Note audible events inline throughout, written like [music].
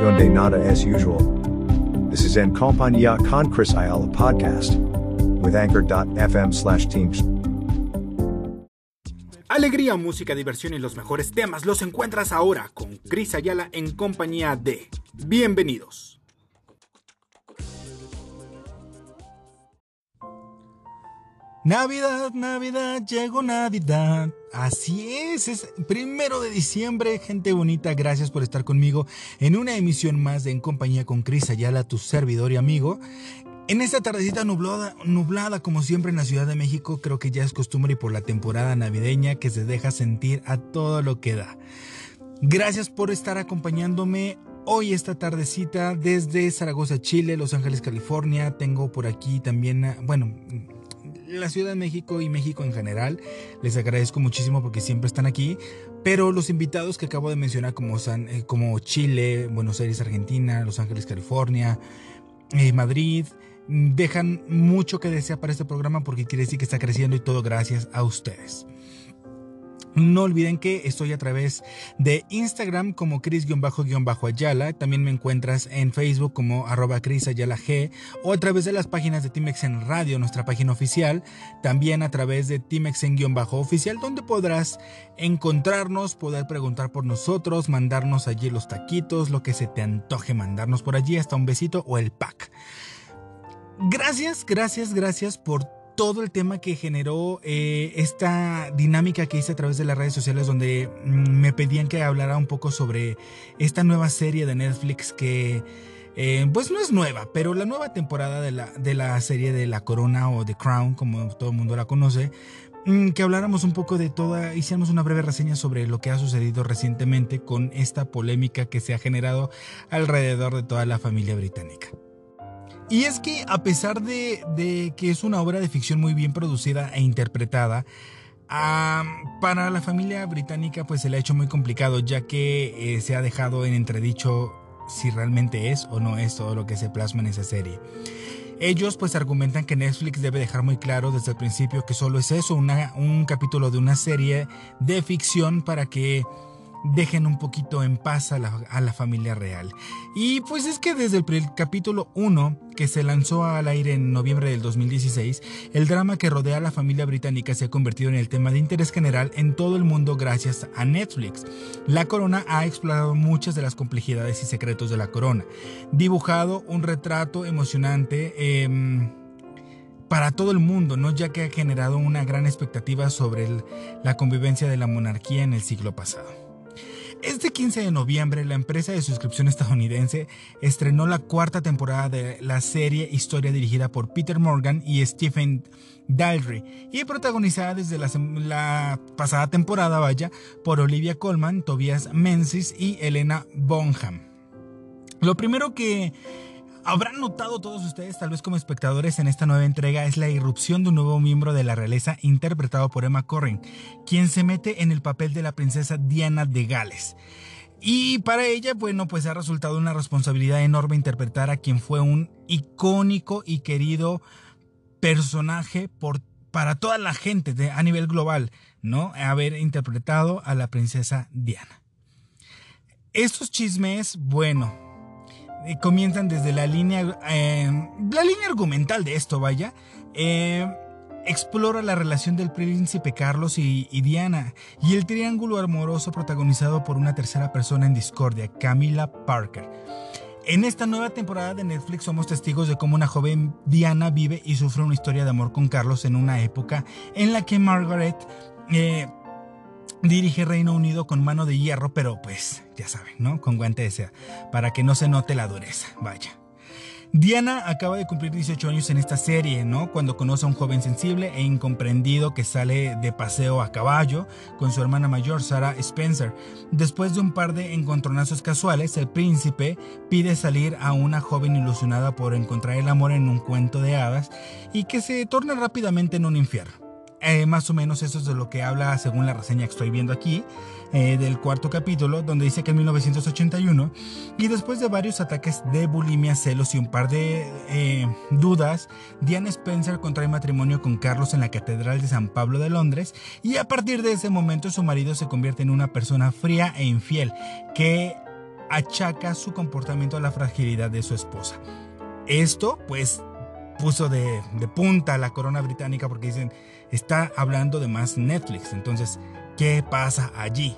donde nada es usual. This is En Compañía con Chris Ayala podcast with anchor.fm slash teams. Alegría, música, diversión y los mejores temas los encuentras ahora con Chris Ayala en compañía de Bienvenidos. Navidad, Navidad, llegó Navidad. Así es, es primero de diciembre, gente bonita, gracias por estar conmigo en una emisión más En Compañía con Cris Ayala, tu servidor y amigo. En esta tardecita nublada, nublada, como siempre en la Ciudad de México, creo que ya es costumbre y por la temporada navideña que se deja sentir a todo lo que da. Gracias por estar acompañándome hoy esta tardecita desde Zaragoza, Chile, Los Ángeles, California. Tengo por aquí también, bueno, la Ciudad de México y México en general. Les agradezco muchísimo porque siempre están aquí. Pero los invitados que acabo de mencionar como, San, eh, como Chile, Buenos Aires, Argentina, Los Ángeles, California, eh, Madrid, dejan mucho que desear para este programa porque quiere decir que está creciendo y todo gracias a ustedes. No olviden que estoy a través de Instagram como Cris-Ayala. También me encuentras en Facebook como arroba Cris G o a través de las páginas de Timex en Radio, nuestra página oficial. También a través de Timex en oficial, donde podrás encontrarnos, poder preguntar por nosotros, mandarnos allí los taquitos, lo que se te antoje mandarnos por allí, hasta un besito o el pack. Gracias, gracias, gracias por todo el tema que generó eh, esta dinámica que hice a través de las redes sociales donde mm, me pedían que hablara un poco sobre esta nueva serie de Netflix que eh, pues no es nueva, pero la nueva temporada de la, de la serie de La Corona o The Crown, como todo el mundo la conoce, mm, que habláramos un poco de toda, hiciéramos una breve reseña sobre lo que ha sucedido recientemente con esta polémica que se ha generado alrededor de toda la familia británica. Y es que a pesar de, que es una obra de ficción muy bien producida e interpretada, para la familia británica pues se le ha hecho muy complicado ya que eh, se ha dejado en entredicho si realmente es o no es todo lo que se plasma en esa serie. Ellos pues argumentan que Netflix debe dejar muy claro desde el principio que solo es eso, un capítulo de una serie de ficción para que dejen un poquito en paz a la, familia real. Y pues es que desde el, capítulo 1, que se lanzó al aire en noviembre del 2016, el drama que rodea a la familia británica se ha convertido en el tema de interés general en todo el mundo gracias a Netflix. La corona ha explorado muchas de las complejidades y secretos de la corona, dibujado un retrato emocionante. Em, para todo el mundo, ¿no? ya que ha generado una gran expectativa sobre la convivencia de la monarquía en el siglo pasado. Este 15 de noviembre, la empresa de suscripción estadounidense estrenó la cuarta temporada de la serie Historia dirigida por Peter Morgan y Stephen Daldry y protagonizada desde la, pasada temporada, vaya, por Olivia Colman, Tobias Menzies y Elena Bonham. Lo primero que Habrán notado todos ustedes, tal vez como espectadores, en esta nueva entrega es la irrupción de un nuevo miembro de la realeza interpretado por Emma Corrin, quien se mete en el papel de la princesa Diana de Gales. Y para ella, bueno, pues ha resultado una responsabilidad enorme interpretar a quien fue un icónico y querido personaje por, para toda la gente a nivel global, ¿no? Haber interpretado a la princesa Diana. Estos chismes, bueno, comienzan desde la línea, eh, la línea argumental de esto, vaya. Eh, explora la relación del príncipe Carlos y, Diana y el triángulo amoroso protagonizado por una tercera persona en discordia, Camila Parker. En esta nueva temporada de Netflix somos testigos de cómo una joven Diana vive y sufre una historia de amor con Carlos en una época en la que Margaret eh, dirige Reino Unido con mano de hierro, pero pues ya saben, ¿no? Con guante de seda, para que no se note la dureza, vaya. Diana acaba de cumplir 18 años en esta serie, ¿no? Cuando conoce a un joven sensible e incomprendido que sale de paseo a caballo con su hermana mayor, Sarah Spencer. Después de un par de encontronazos casuales, el príncipe pide salir a una joven ilusionada por encontrar el amor en un cuento de hadas y que se torna rápidamente en un infierno. Eh, más o menos eso es de lo que habla según la reseña que estoy viendo aquí, eh, del cuarto capítulo, donde dice que en 1981, y después de varios ataques de bulimia, celos y un par de eh, dudas, Diane Spencer contrae matrimonio con Carlos en la Catedral de San Pablo de Londres, y a partir de ese momento su marido se convierte en una persona fría e infiel, que achaca su comportamiento a la fragilidad de su esposa. Esto, pues, puso de, de punta la corona británica porque dicen, está hablando de más Netflix. Entonces, ¿qué pasa allí?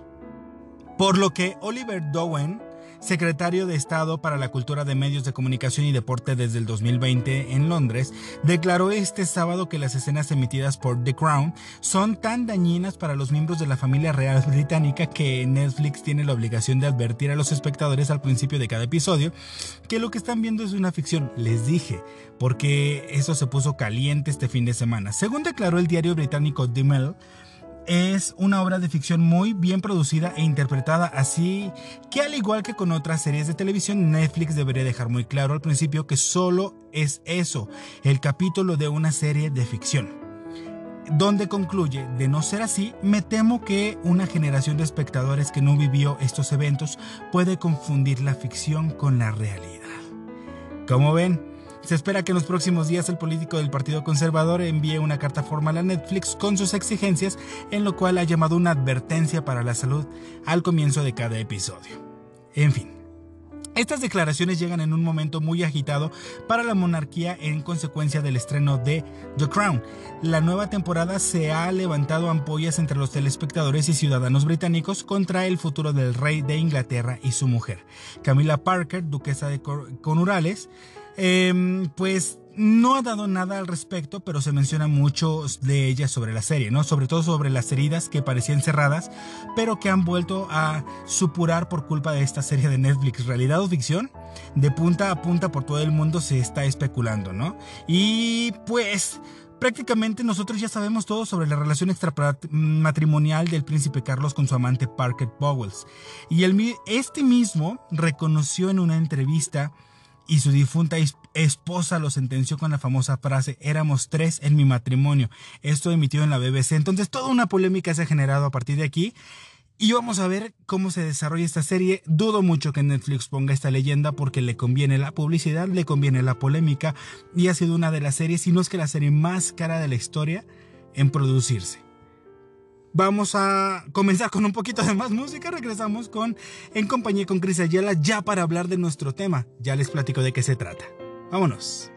Por lo que Oliver Dowen, secretario de Estado para la Cultura de Medios de Comunicación y Deporte desde el 2020 en Londres, declaró este sábado que las escenas emitidas por The Crown son tan dañinas para los miembros de la familia real [laughs] británica que Netflix tiene la obligación de advertir a los espectadores al principio de cada episodio que lo que están viendo es una ficción. Les dije, porque eso se puso caliente este fin de semana. Según declaró el diario británico The Mail, es una obra de ficción muy bien producida e interpretada, así que al igual que con otras series de televisión, Netflix debería dejar muy claro al principio que solo es eso, el capítulo de una serie de ficción. Donde concluye, de no ser así, me temo que una generación de espectadores que no vivió estos eventos puede confundir la ficción con la realidad. Como ven, se espera que en los próximos días el político del Partido Conservador envíe una carta formal a Netflix con sus exigencias, en lo cual ha llamado una advertencia para la salud al comienzo de cada episodio. En fin. Estas declaraciones llegan en un momento muy agitado para la monarquía en consecuencia del estreno de The Crown. La nueva temporada se ha levantado ampollas entre los telespectadores y ciudadanos británicos contra el futuro del rey de Inglaterra y su mujer. Camila Parker, duquesa de Conurales, Em, pues no ha dado nada al respecto, pero se menciona mucho de ella sobre la serie, ¿no? Sobre todo sobre las heridas que parecían cerradas, pero que han vuelto a supurar por culpa de esta serie de Netflix, realidad o ficción. De punta a punta por todo el mundo se está especulando, ¿no? Y pues prácticamente nosotros ya sabemos todo sobre la relación extramatrimonial del príncipe Carlos con su amante Parker Bowles. Y el, este mismo reconoció en una entrevista y su difunta esposa lo sentenció con la famosa frase, éramos tres en mi matrimonio. Esto emitido en la BBC. Entonces toda una polémica se ha generado a partir de aquí. Y vamos a ver cómo se desarrolla esta serie. Dudo mucho que Netflix ponga esta leyenda porque le conviene la publicidad, le conviene la polémica y ha sido una de las series, si no es que la serie más cara de la historia en producirse. Vamos a comenzar con un poquito de más música. Regresamos con En compañía con Cris Ayala ya para hablar de nuestro tema. Ya les platico de qué se trata. Vámonos.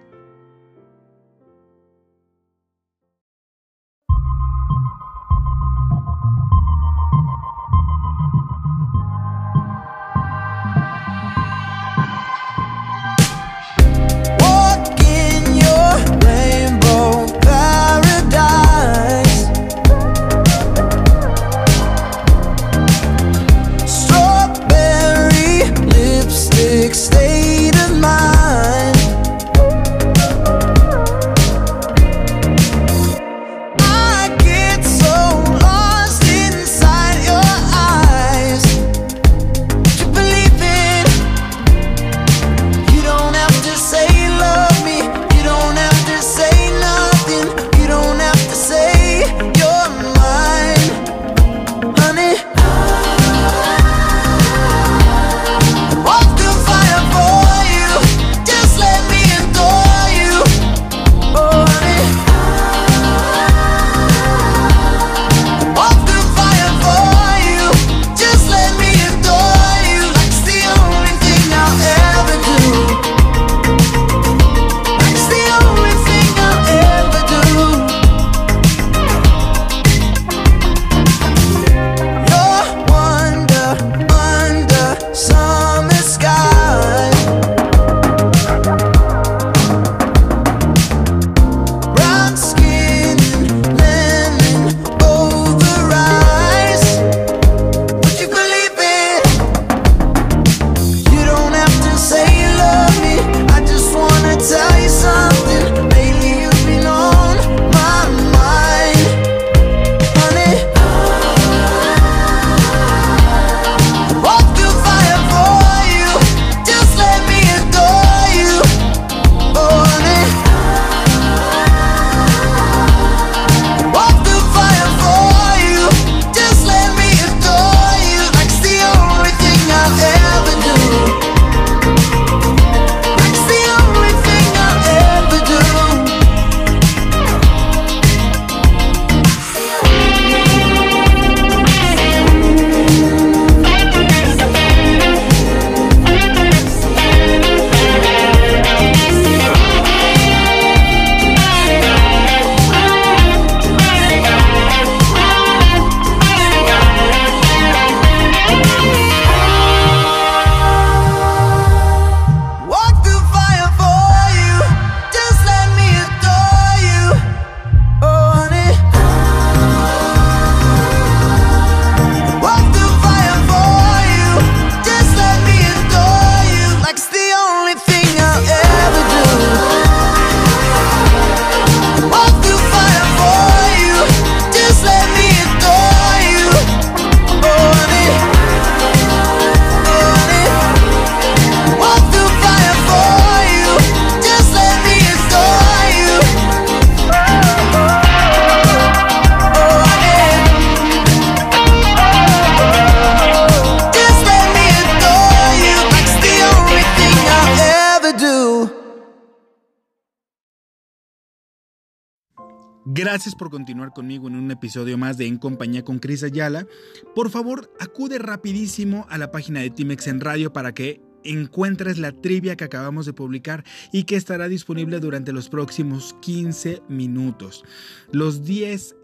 Gracias por continuar conmigo en un episodio más de En Compañía con Cris Ayala. Por favor, acude rapidísimo a la página de Timex en Radio para que encuentres la trivia que acabamos de publicar y que estará disponible durante los próximos 15 minutos. Los 10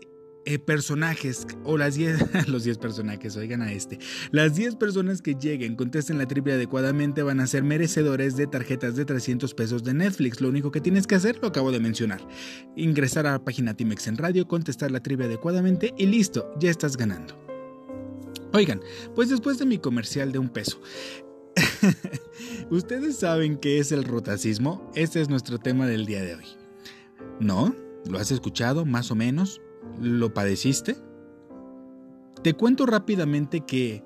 eh, personajes o las 10 [laughs] los 10 personajes, oigan a este. Las 10 personas que lleguen, contesten la trivia adecuadamente van a ser merecedores de tarjetas de 300 pesos de Netflix. Lo único que tienes que hacer lo acabo de mencionar. Ingresar a la página Timex en Radio, contestar la trivia adecuadamente y listo, ya estás ganando. Oigan, pues después de mi comercial de un peso, [laughs] ¿Ustedes saben qué es el rotacismo? Este es nuestro tema del día de hoy. ¿No? ¿Lo has escuchado más o menos? ¿Lo padeciste? Te cuento rápidamente que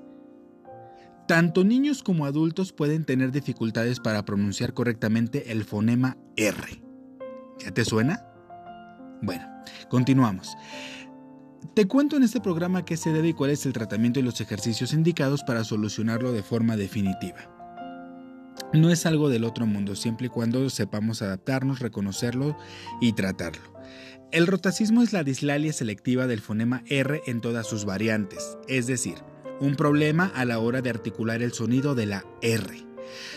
tanto niños como adultos pueden tener dificultades para pronunciar correctamente el fonema R. ¿Ya te suena? Bueno, continuamos. Te cuento en este programa qué se debe y cuál es el tratamiento y los ejercicios indicados para solucionarlo de forma definitiva. No es algo del otro mundo, siempre y cuando sepamos adaptarnos, reconocerlo y tratarlo. El rotacismo es la dislalia selectiva del fonema R en todas sus variantes, es decir, un problema a la hora de articular el sonido de la R.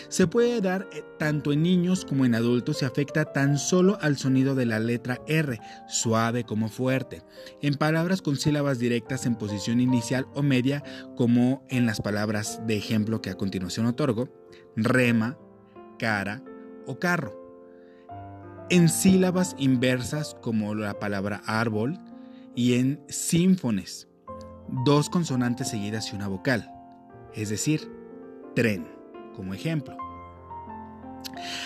Se puede dar eh, tanto en niños como en adultos y afecta tan solo al sonido de la letra R, suave como fuerte, en palabras con sílabas directas en posición inicial o media, como en las palabras de ejemplo que a continuación otorgo, rema, cara o carro en sílabas inversas como la palabra árbol y en sínfones, dos consonantes seguidas y una vocal, es decir, tren, como ejemplo.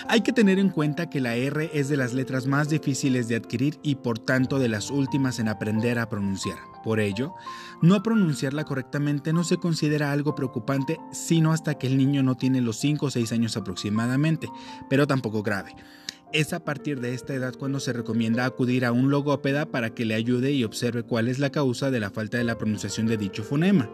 Hay que tener en cuenta que la R es de las letras más difíciles de adquirir y por tanto de las últimas en aprender a pronunciar. Por ello, no pronunciarla correctamente no se considera algo preocupante sino hasta que el niño no tiene los 5 o 6 años aproximadamente, pero tampoco grave. Es a partir de esta edad cuando se recomienda acudir a un logópeda para que le ayude y observe cuál es la causa de la falta de la pronunciación de dicho fonema.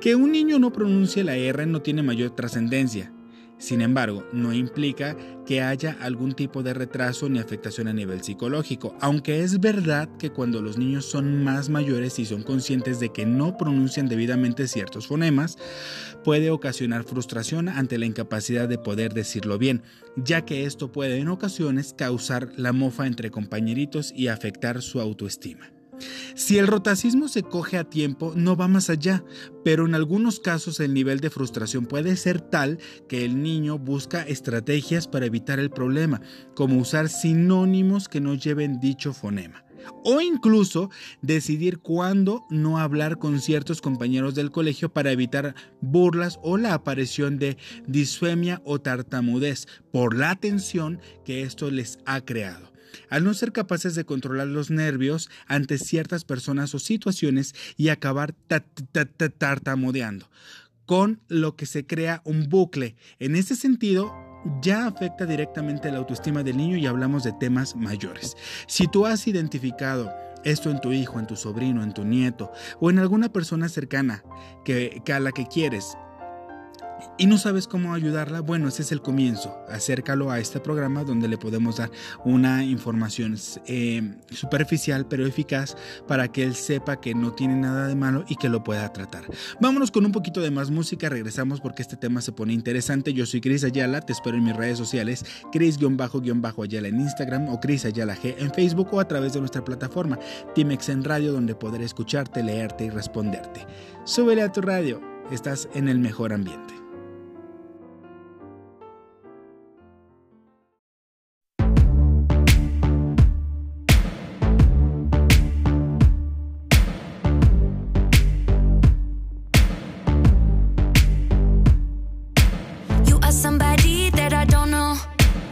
Que un niño no pronuncie la R no tiene mayor trascendencia. Sin embargo, no implica que haya algún tipo de retraso ni afectación a nivel psicológico, aunque es verdad que cuando los niños son más mayores y son conscientes de que no pronuncian debidamente ciertos fonemas, puede ocasionar frustración ante la incapacidad de poder decirlo bien, ya que esto puede en ocasiones causar la mofa entre compañeritos y afectar su autoestima. Si el rotacismo se coge a tiempo, no va más allá, pero en algunos casos el nivel de frustración puede ser tal que el niño busca estrategias para evitar el problema, como usar sinónimos que no lleven dicho fonema. O incluso decidir cuándo no hablar con ciertos compañeros del colegio para evitar burlas o la aparición de disfemia o tartamudez por la tensión que esto les ha creado al no ser capaces de controlar los nervios ante ciertas personas o situaciones y acabar tartamudeando, con lo que se crea un bucle. En este sentido, ya afecta directamente la autoestima del niño y hablamos de temas mayores. Si tú has identificado esto en tu hijo, en tu sobrino, en tu nieto o en alguna persona cercana que, a la que quieres y no sabes cómo ayudarla, bueno, ese es el comienzo. Acércalo a este programa donde le podemos dar una información eh, superficial pero eficaz para que él sepa que no tiene nada de malo y que lo pueda tratar. Vámonos con un poquito de más música, regresamos porque este tema se pone interesante. Yo soy Cris Ayala, te espero en mis redes sociales, Cris-Ayala en Instagram o Cris Ayala G en Facebook o a través de nuestra plataforma Timex en Radio donde podré escucharte, leerte y responderte. Súbele a tu radio, estás en el mejor ambiente.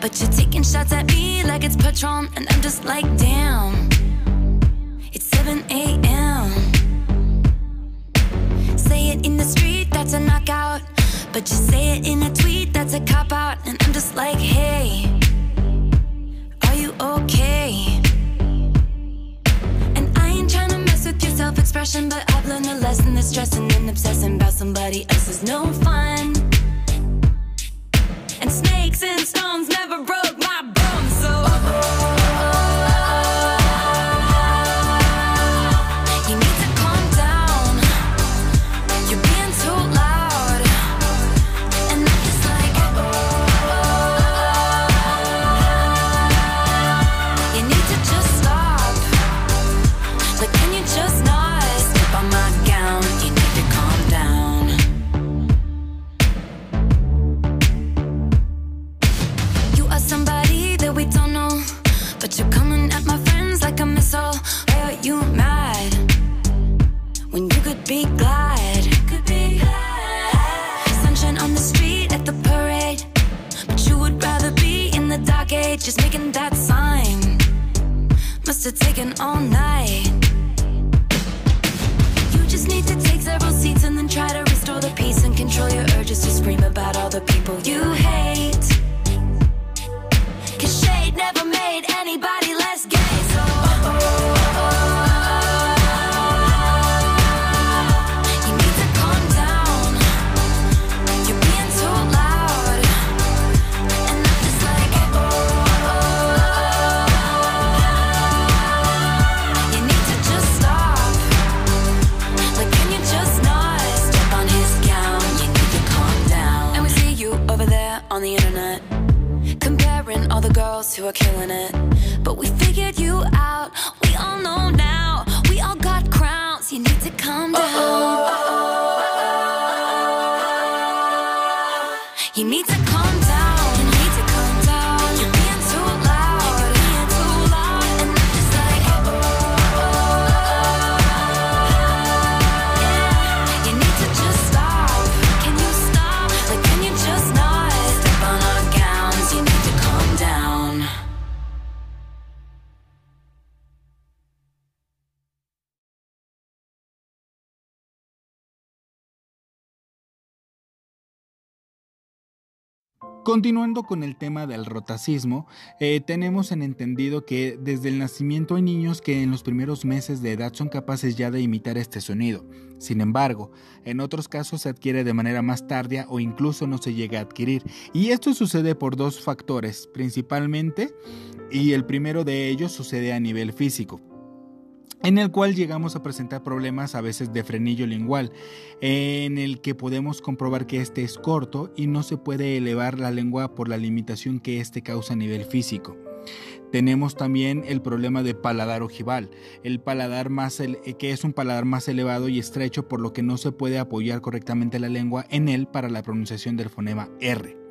But you're taking shots at me like it's Patron, and I'm just like, damn. It's 7 a.m. Say it in the street, that's a knockout. But you say it in a tweet, that's a cop out. And I'm just like, hey, are you okay? And I ain't trying to mess with your self expression, but I've learned a lesson that stressing and obsessing about somebody else is no fun. And snakes and stones never broke my bones, taken all night. You just need to take several seats and then try to restore the peace and control your urges to scream about all the people you hate. Continuando con el tema del rotacismo, eh, tenemos en entendido que desde el nacimiento hay niños que en los primeros meses de edad son capaces ya de imitar este sonido. Sin embargo, en otros casos se adquiere de manera más tardía o incluso no se llega a adquirir. Y esto sucede por dos factores principalmente, y el primero de ellos sucede a nivel físico en el cual llegamos a presentar problemas a veces de frenillo lingual, en el que podemos comprobar que este es corto y no se puede elevar la lengua por la limitación que este causa a nivel físico. Tenemos también el problema de paladar ojival, el paladar más ele- que es un paladar más elevado y estrecho por lo que no se puede apoyar correctamente la lengua en él para la pronunciación del fonema R.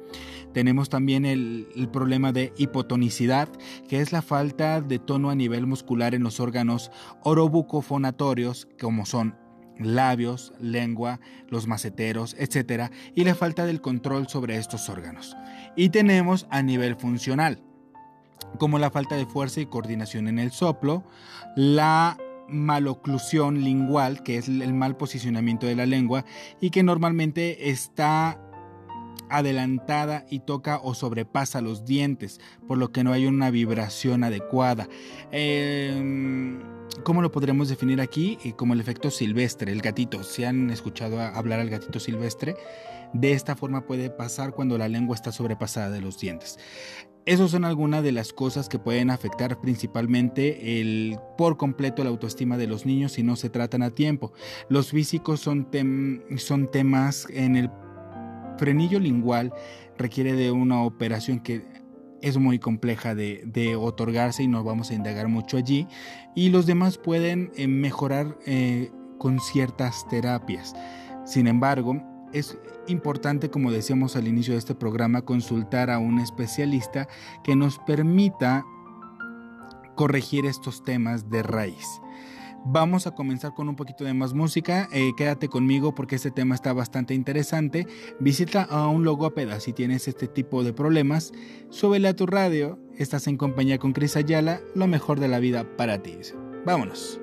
Tenemos también el, problema de hipotonicidad, que es la falta de tono a nivel muscular en los órganos orobucofonatorios, como son labios, lengua, los maceteros, etc. Y la falta del control sobre estos órganos. Y tenemos a nivel funcional, como la falta de fuerza y coordinación en el soplo, la maloclusión lingual, que es el mal posicionamiento de la lengua y que normalmente está adelantada y toca o sobrepasa los dientes, por lo que no hay una vibración adecuada. Eh, ¿Cómo lo podremos definir aquí? Eh, Como el efecto silvestre, el gatito. Si han escuchado hablar al gatito silvestre, de esta forma puede pasar cuando la lengua está sobrepasada de los dientes. Esas son algunas de las cosas que pueden afectar principalmente por completo la autoestima de los niños si no se tratan a tiempo. Los físicos son temas en el frenillo lingual requiere de una operación que es muy compleja de, otorgarse y nos vamos a indagar mucho allí. Y los demás pueden eh, mejorar eh, con ciertas terapias. Sin embargo, es importante, como decíamos al inicio de este programa, consultar a un especialista que nos permita corregir estos temas de raíz. Vamos a comenzar con un poquito de más música. Eh, quédate conmigo porque este tema está bastante interesante. Visita a un logópeda si tienes este tipo de problemas. Súbele a tu radio. Estás en compañía con Cris Ayala. Lo mejor de la vida para ti. Vámonos.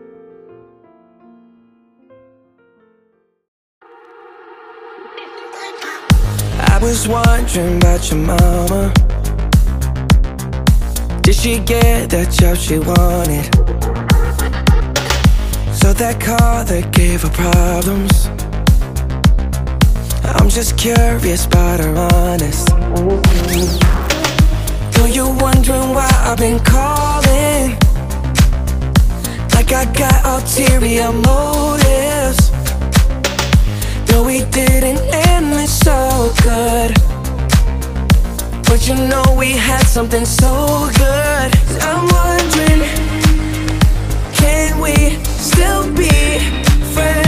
I was wondering about your mama. Did she get job she wanted? So that car that gave her problems. I'm just curious about her honest. Though you're wondering why I've been calling. Like I got ulterior motives. Though we didn't end it so good. But you know we had something so good. I'm wondering, can we still be friends?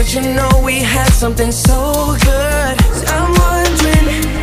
But you know we had something so good. I'm wondering,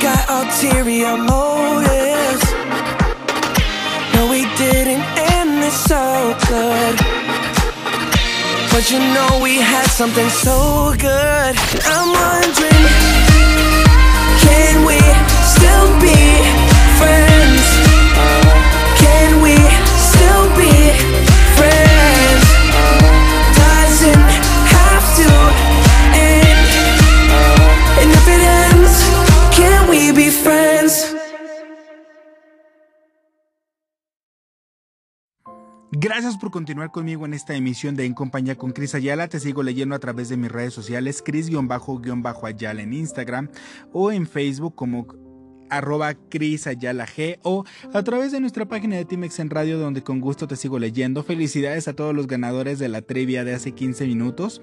got ulterior motives. No, we didn't end this so good. But you know we had something so good. I'm wondering, can we still be friends? Can we still be Gracias por continuar conmigo en esta emisión de En Compañía con Cris Ayala. Te sigo leyendo a través de mis redes sociales, Cris-Ayala en Instagram o en Facebook como arroba Cris Ayala G o a través de nuestra página de Timex en Radio donde con gusto te sigo leyendo. Felicidades a todos los ganadores de la trivia de hace 15 minutos.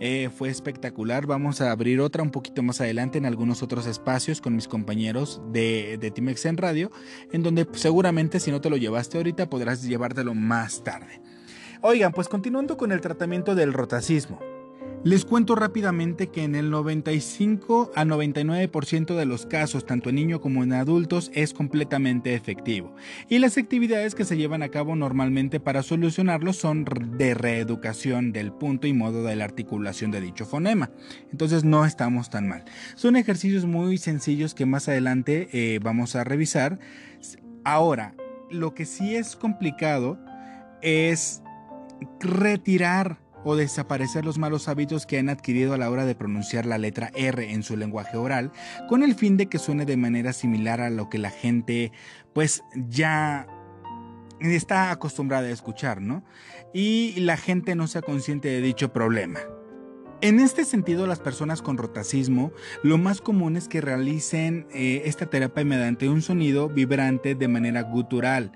Eh, fue espectacular. Vamos a abrir otra un poquito más adelante en algunos otros espacios con mis compañeros de, de Timex en Radio, en donde seguramente si no te lo llevaste ahorita podrás llevártelo más tarde. Oigan, pues continuando con el tratamiento del rotacismo. Les cuento rápidamente que en el 95 a 99% de los casos, tanto en niños como en adultos, es completamente efectivo. Y las actividades que se llevan a cabo normalmente para solucionarlo son de reeducación del punto y modo de la articulación de dicho fonema. Entonces no estamos tan mal. Son ejercicios muy sencillos que más adelante eh, vamos a revisar. Ahora, lo que sí es complicado es retirar o desaparecer los malos hábitos que han adquirido a la hora de pronunciar la letra R en su lenguaje oral, con el fin de que suene de manera similar a lo que la gente pues ya está acostumbrada a escuchar, ¿no? Y la gente no sea consciente de dicho problema. En este sentido, las personas con rotacismo, lo más común es que realicen eh, esta terapia mediante un sonido vibrante de manera gutural.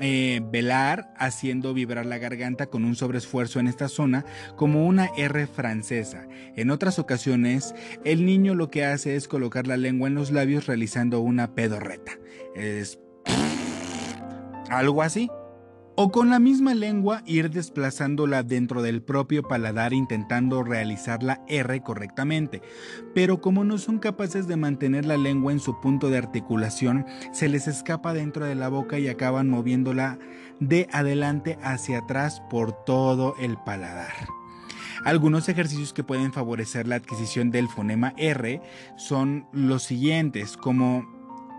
Eh, velar haciendo vibrar la garganta con un sobreesfuerzo en esta zona como una R francesa. En otras ocasiones, el niño lo que hace es colocar la lengua en los labios realizando una pedorreta. Es algo así. O con la misma lengua ir desplazándola dentro del propio paladar intentando realizar la R correctamente. Pero como no son capaces de mantener la lengua en su punto de articulación, se les escapa dentro de la boca y acaban moviéndola de adelante hacia atrás por todo el paladar. Algunos ejercicios que pueden favorecer la adquisición del fonema R son los siguientes, como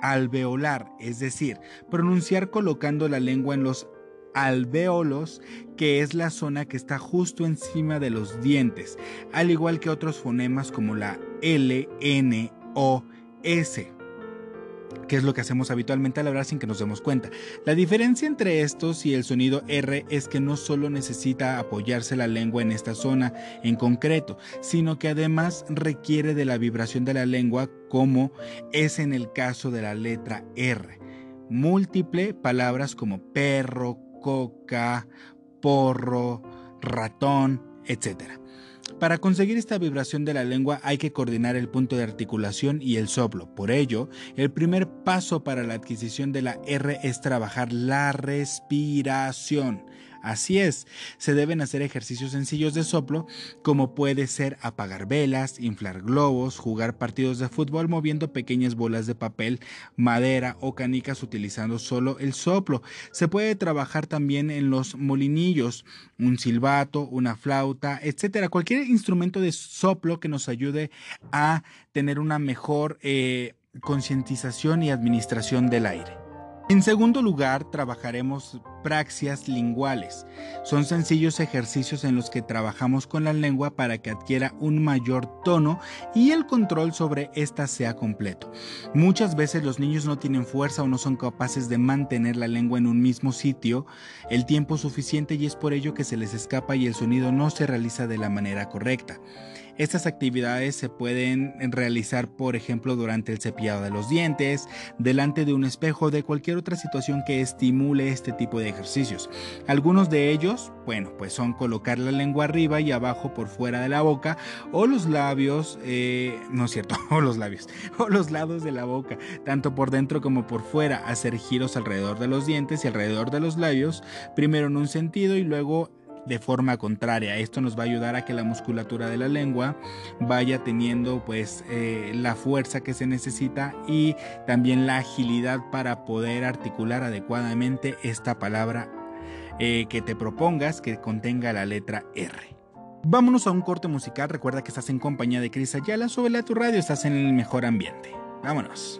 alveolar, es decir, pronunciar colocando la lengua en los alvéolos, que es la zona que está justo encima de los dientes, al igual que otros fonemas como la L, N, O, S que es lo que hacemos habitualmente al hablar sin que nos demos cuenta. La diferencia entre estos y el sonido R es que no solo necesita apoyarse la lengua en esta zona en concreto, sino que además requiere de la vibración de la lengua como es en el caso de la letra R. Múltiple palabras como perro, coca, porro, ratón, etc. Para conseguir esta vibración de la lengua hay que coordinar el punto de articulación y el soplo. Por ello, el primer paso para la adquisición de la R es trabajar la respiración. Así es, se deben hacer ejercicios sencillos de soplo como puede ser apagar velas, inflar globos, jugar partidos de fútbol moviendo pequeñas bolas de papel, madera o canicas utilizando solo el soplo. Se puede trabajar también en los molinillos, un silbato, una flauta, etcétera, cualquier instrumento de soplo que nos ayude a tener una mejor eh, concientización y administración del aire. En segundo lugar, trabajaremos praxias linguales. Son sencillos ejercicios en los que trabajamos con la lengua para que adquiera un mayor tono y el control sobre ésta sea completo. Muchas veces los niños no tienen fuerza o no son capaces de mantener la lengua en un mismo sitio el tiempo suficiente y es por ello que se les escapa y el sonido no se realiza de la manera correcta. Estas actividades se pueden realizar, por ejemplo, durante el cepillado de los dientes, delante de un espejo, de cualquier otra situación que estimule este tipo de ejercicios. Algunos de ellos, bueno, pues son colocar la lengua arriba y abajo por fuera de la boca o los labios, eh, no es cierto, [laughs] o los labios, o los lados de la boca, tanto por dentro como por fuera, hacer giros alrededor de los dientes y alrededor de los labios, primero en un sentido y luego de forma contraria. Esto nos va a ayudar a que la musculatura de la lengua vaya teniendo pues eh, la fuerza que se necesita y también la agilidad para poder articular adecuadamente esta palabra eh, que te propongas que contenga la letra R. Vámonos a un corte musical. Recuerda que estás en compañía de Cris Ayala. Súbele a tu radio, estás en el mejor ambiente. Vámonos.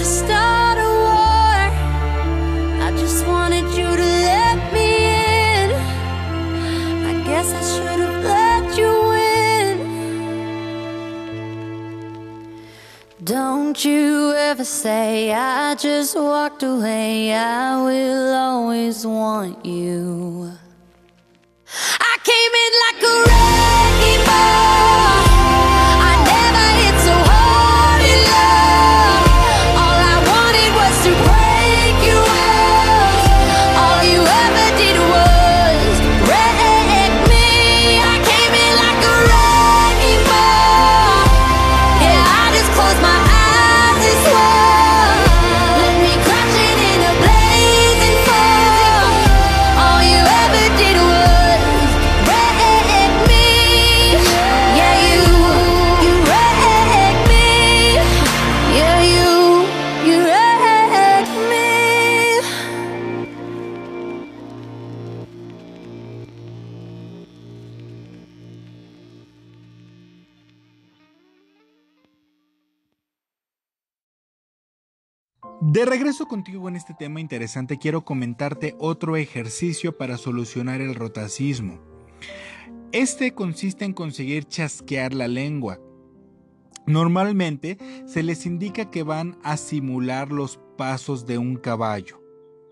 to start a war. I just wanted you to let me in. I guess I should have let you. Don't you ever say I just walked away. I will always want you. I came in like a wrecking ball. De regreso contigo en este tema interesante, quiero comentarte otro ejercicio para solucionar el rotacismo. Este consiste en conseguir chasquear la lengua. Normalmente se les indica que van a simular los pasos de un caballo.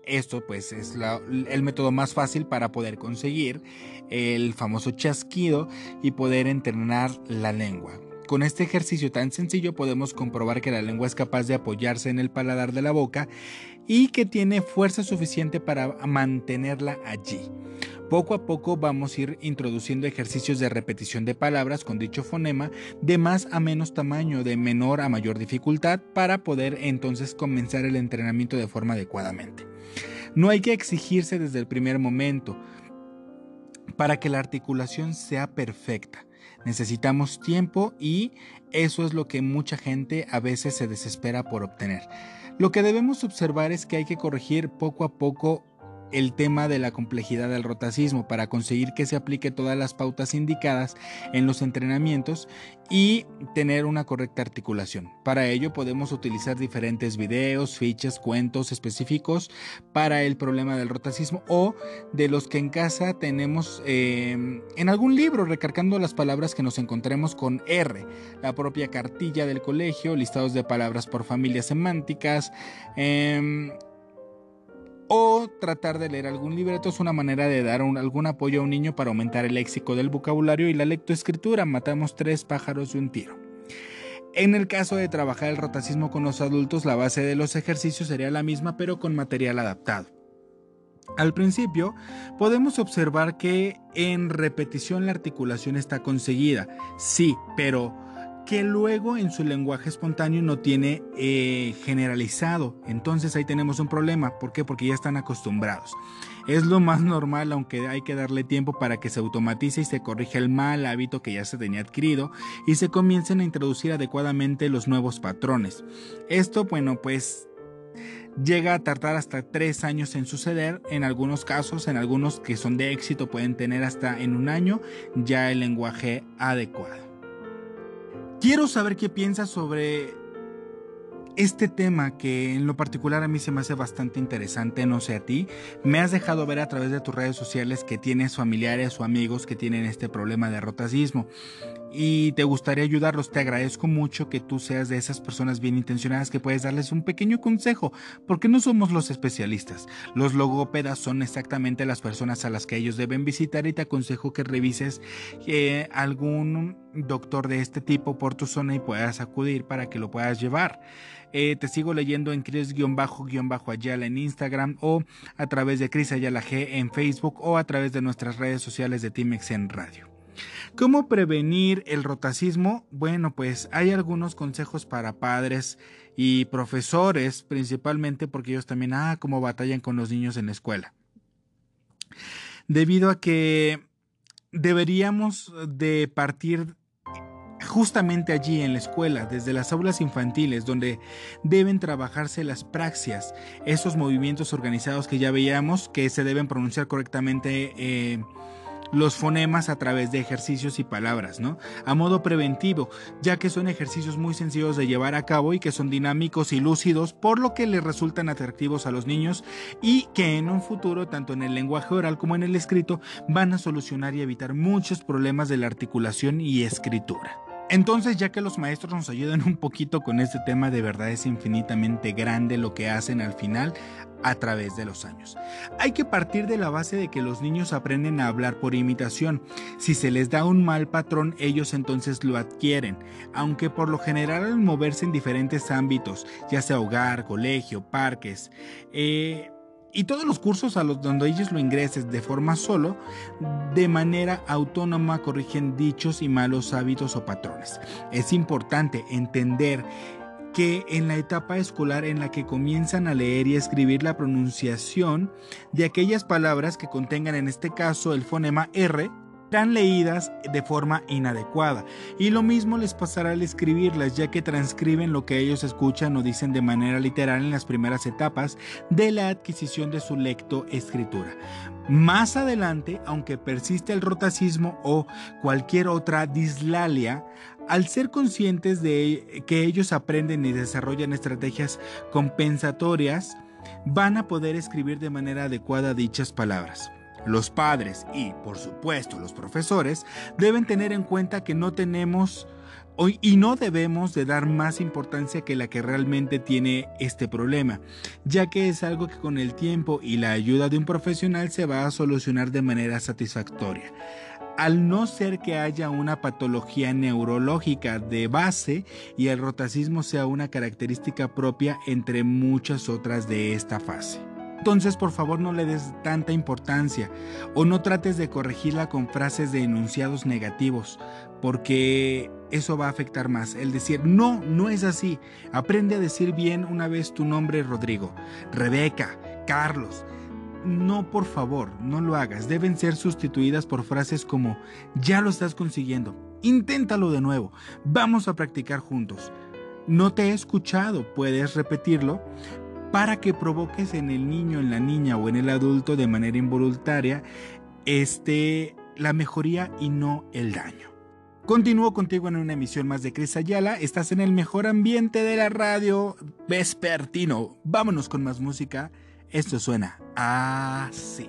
Esto pues es el método más fácil para poder conseguir el famoso chasquido y poder entrenar la lengua. Con este ejercicio tan sencillo podemos comprobar que la lengua es capaz de apoyarse en el paladar de la boca y que tiene fuerza suficiente para mantenerla allí. Poco a poco vamos a ir introduciendo ejercicios de repetición de palabras con dicho fonema de más a menos tamaño, de menor a mayor dificultad, para poder entonces comenzar el entrenamiento de forma adecuadamente. No hay que exigirse desde el primer momento para que la articulación sea perfecta. Necesitamos tiempo y eso es lo que mucha gente a veces se desespera por obtener. Lo que debemos observar es que hay que corregir poco a poco el tema de la complejidad del rotacismo para conseguir que se aplique todas las pautas indicadas en los entrenamientos y tener una correcta articulación. Para ello podemos utilizar diferentes videos, fichas, cuentos específicos para el problema del rotacismo o de los que en casa tenemos eh, en algún libro recargando las palabras que nos encontremos con R, la propia cartilla del colegio, listados de palabras por familias semánticas, em, o tratar de leer algún libreto es una manera de dar algún apoyo a un niño para aumentar el léxico del vocabulario y la lectoescritura. Matamos tres pájaros de un tiro. En el caso de trabajar el rotacismo con los adultos, la base de los ejercicios sería la misma, pero con material adaptado. Al principio, podemos observar que en repetición la articulación está conseguida, sí, pero que luego en su lenguaje espontáneo no tiene eh, generalizado. Entonces ahí tenemos un problema. ¿Por qué? Porque ya están acostumbrados. Es lo más normal, aunque hay que darle tiempo para que se automatice y se corrija el mal hábito que ya se tenía adquirido y se comiencen a introducir adecuadamente los nuevos patrones. Esto, bueno, pues llega a tardar hasta tres años en suceder. En algunos casos, en algunos que son de éxito, pueden tener hasta en un año ya el lenguaje adecuado. Quiero saber qué piensas sobre este tema que en lo particular a mí se me hace bastante interesante, no sé a ti. Me has dejado ver a través de tus redes sociales que tienes familiares o amigos que tienen este problema de rotacismo y te gustaría ayudarlos. Te agradezco mucho que tú seas de esas personas bien intencionadas que puedes darles un pequeño consejo, porque no somos los especialistas. Los logópedas son exactamente las personas a las que ellos deben visitar y te aconsejo que revises eh, algún doctor de este tipo por tu zona y puedas acudir para que lo puedas llevar. Eh, te sigo leyendo en Cris-Ayala en Instagram o a través de Cris Ayala G en Facebook o a través de nuestras redes sociales de Timex en Radio. ¿Cómo prevenir el rotacismo? Bueno, pues hay algunos consejos para padres y profesores, principalmente porque ellos también, ah, cómo batallan con los niños en la escuela. Debido a que deberíamos de partir justamente allí en la escuela, desde las aulas infantiles, donde deben trabajarse las praxias, esos movimientos organizados que ya veíamos, que se deben pronunciar correctamente. Eh, los fonemas a través de ejercicios y palabras, ¿no? A modo preventivo, ya que son ejercicios muy sencillos de llevar a cabo y que son dinámicos y lúcidos, por lo que les resultan atractivos a los niños y que en un futuro, tanto en el lenguaje oral como en el escrito, van a solucionar y evitar muchos problemas de la articulación y escritura. Entonces, ya que los maestros nos ayudan un poquito con este tema, de verdad es infinitamente grande lo que hacen al final a través de los años. Hay que partir de la base de que los niños aprenden a hablar por imitación. Si se les da un mal patrón, ellos entonces lo adquieren, aunque por lo general al moverse en diferentes ámbitos, ya sea hogar, colegio, parques, eh, y todos los cursos a los donde ellos lo ingreses de forma solo, de manera autónoma corrigen dichos y malos hábitos o patrones. Es importante entender que en la etapa escolar en la que comienzan a leer y escribir la pronunciación de aquellas palabras que contengan en este caso el fonema R, serán leídas de forma inadecuada. Y lo mismo les pasará al escribirlas, ya que transcriben lo que ellos escuchan o dicen de manera literal en las primeras etapas de la adquisición de su lectoescritura. Más adelante, aunque persiste el rotacismo o cualquier otra dislalia, al ser conscientes de que ellos aprenden y desarrollan estrategias compensatorias, van a poder escribir de manera adecuada dichas palabras. Los padres y, por supuesto, los profesores deben tener en cuenta que no tenemos y no debemos de dar más importancia que la que realmente tiene este problema, ya que es algo que con el tiempo y la ayuda de un profesional se va a solucionar de manera satisfactoria al no ser que haya una patología neurológica de base y el rotacismo sea una característica propia entre muchas otras de esta fase. Entonces, por favor, no le des tanta importancia o no trates de corregirla con frases de enunciados negativos, porque eso va a afectar más. El decir, no, no es así. Aprende a decir bien una vez tu nombre, Rodrigo, Rebeca, Carlos. No, por favor, no lo hagas. Deben ser sustituidas por frases como, ya lo estás consiguiendo. Inténtalo de nuevo. Vamos a practicar juntos. No te he escuchado, puedes repetirlo para que provoques en el niño, en la niña o en el adulto de manera involuntaria este, la mejoría y no el daño. Continúo contigo en una emisión más de Cris Ayala. Estás en el mejor ambiente de la radio vespertino. Vámonos con más música. Esto suena así.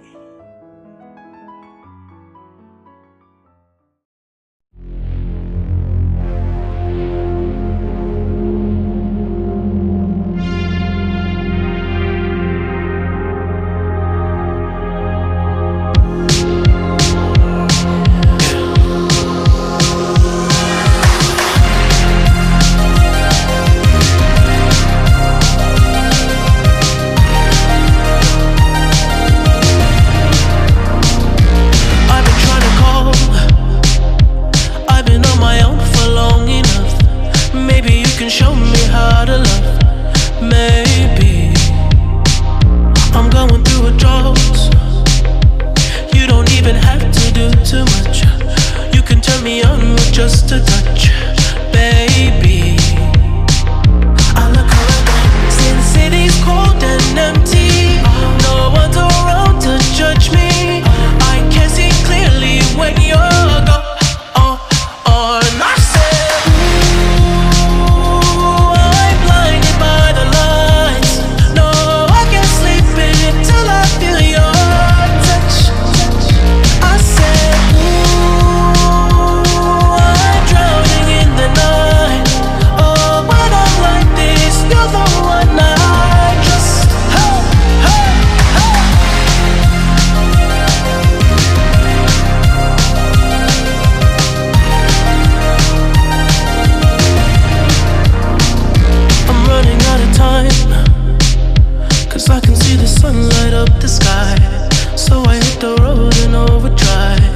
Road in overdrive,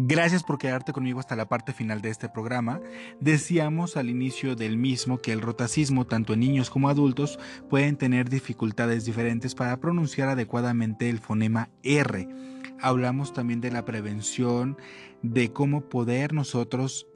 Gracias por quedarte conmigo hasta la parte final de este programa. Decíamos al inicio del mismo que el rotacismo, tanto en niños como adultos, pueden tener dificultades diferentes para pronunciar adecuadamente el fonema R. Hablamos también de la prevención, de cómo poder nosotros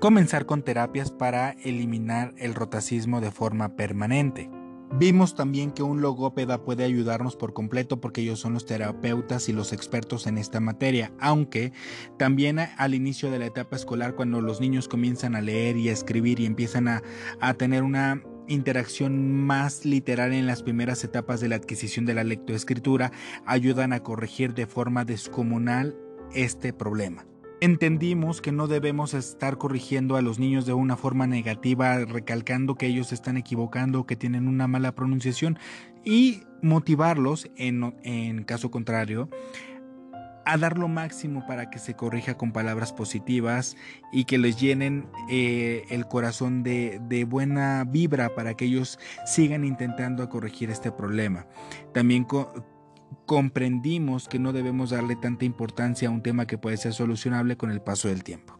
comenzar con terapias para eliminar el rotacismo de forma permanente. Vimos también que un logópeda puede ayudarnos por completo porque ellos son los terapeutas y los expertos en esta materia, aunque también al inicio de la etapa escolar, cuando los niños comienzan a leer y a escribir y empiezan a, a tener una interacción más literal en las primeras etapas de la adquisición de la lectoescritura, ayudan a corregir de forma descomunal este problema. Entendimos que no debemos estar corrigiendo a los niños de una forma negativa, recalcando que ellos están equivocando que tienen una mala pronunciación y motivarlos, en, en caso contrario, a dar lo máximo para que se corrija con palabras positivas y que les llenen eh, el corazón de, buena vibra para que ellos sigan intentando corregir este problema. También comprendimos que no debemos darle tanta importancia a un tema que puede ser solucionable con el paso del tiempo.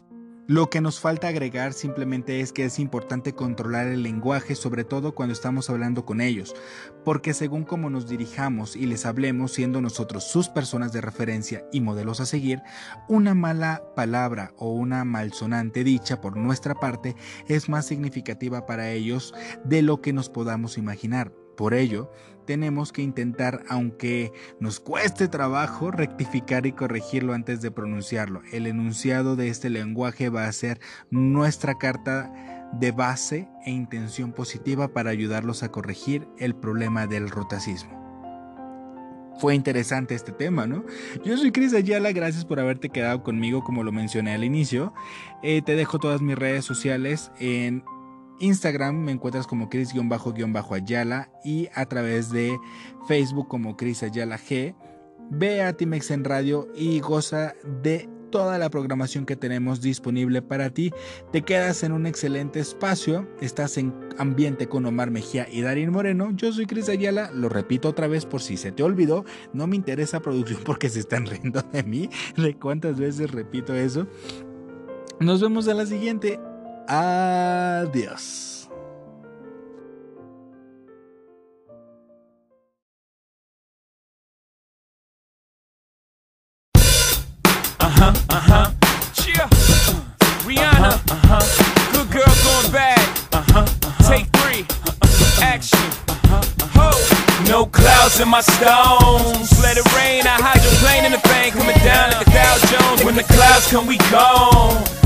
Lo que nos falta agregar simplemente es que es importante controlar el lenguaje, sobre todo cuando estamos hablando con ellos, porque según cómo nos dirijamos y les hablemos, siendo nosotros sus personas de referencia y modelos a seguir, una mala palabra o una malsonante dicha por nuestra parte es más significativa para ellos de lo que nos podamos imaginar. Por ello, tenemos que intentar, aunque nos cueste trabajo, rectificar y corregirlo antes de pronunciarlo. El enunciado de este lenguaje va a ser nuestra carta de base e intención positiva para ayudarlos a corregir el problema del rotacismo. Fue interesante este tema, ¿no? Yo soy Cris Ayala, gracias por haberte quedado conmigo como lo mencioné al inicio. Eh, te dejo todas mis redes sociales en Instagram me encuentras como Chris-Ayala y a través de Facebook como Chris Ayala G. Ve a Timex en Radio y goza de toda la programación que tenemos disponible para ti. Te quedas en un excelente espacio. Estás en ambiente con Omar Mejía y Darín Moreno. Yo soy Cris Ayala. Lo repito otra vez por si se te olvidó. No me interesa producción [laughs] porque se están riendo de mí. De cuántas veces repito eso. Nos vemos a la siguiente. Adiós. Uh-huh, uh-huh. Cheer. Rihanna. Uh-huh. Good girl going bad. Uh-huh. Take three. uh-huh, Action. Ho. No clouds in my stones. Let it rain. I hydroplane in the bank. Coming down like a Dow Jones. When the clouds come, we gone.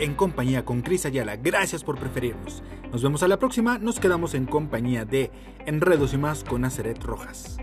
en compañía con Cris Ayala. Gracias por preferirnos. Nos vemos a la próxima. Nos quedamos en compañía de Enredos y más con Aceret Rojas.